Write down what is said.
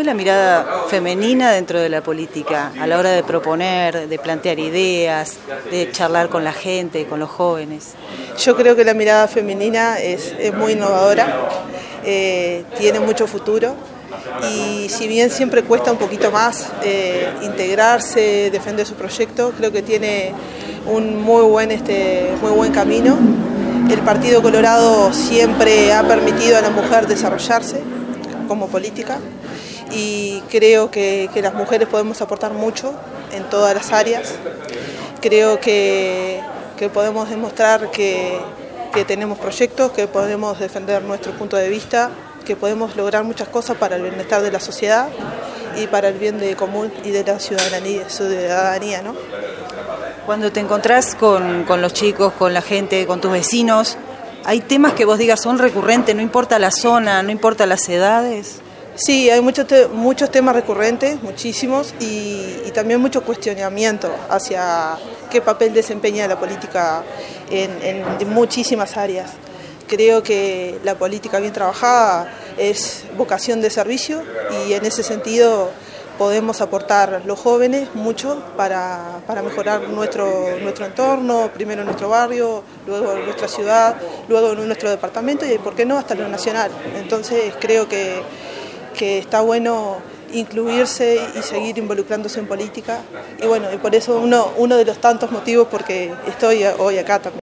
¿Cómo es la mirada femenina dentro de la política a la hora de proponer, de plantear ideas, de charlar con la gente, con los jóvenes? Yo creo que la mirada femenina es, muy innovadora, eh, tiene mucho futuro y si bien siempre cuesta un poquito más eh, integrarse, defender su proyecto, creo que tiene un muy buen, este, muy buen camino. El Partido Colorado siempre ha permitido a la mujer desarrollarse como política y creo que, las mujeres podemos aportar mucho en todas las áreas. Creo que, podemos demostrar que, que tenemos proyectos, que podemos defender nuestro punto de vista que podemos lograr muchas cosas para el bienestar de la sociedad y para el bien de común y de la ciudadanía, ciudadanía ¿no? Cuando te encontrás con, con los chicos, con la gente, con tus vecinos, ¿hay temas que vos digas son recurrentes, no importa la zona, no importa las edades? Sí, hay muchos, muchos temas recurrentes, muchísimos, y, también mucho cuestionamiento hacia qué papel desempeña la política en, muchísimas áreas. Creo que la política bien trabajada es vocación de servicio y en ese sentido podemos aportar los jóvenes mucho para, mejorar nuestro, nuestro entorno, primero nuestro barrio, luego nuestra ciudad, luego nuestro departamento y, ¿por qué no?, hasta lo nacional. Entonces creo que, que está bueno incluirse y seguir involucrándose en política y bueno, y por eso uno, uno de los tantos motivos porque estoy hoy acá también.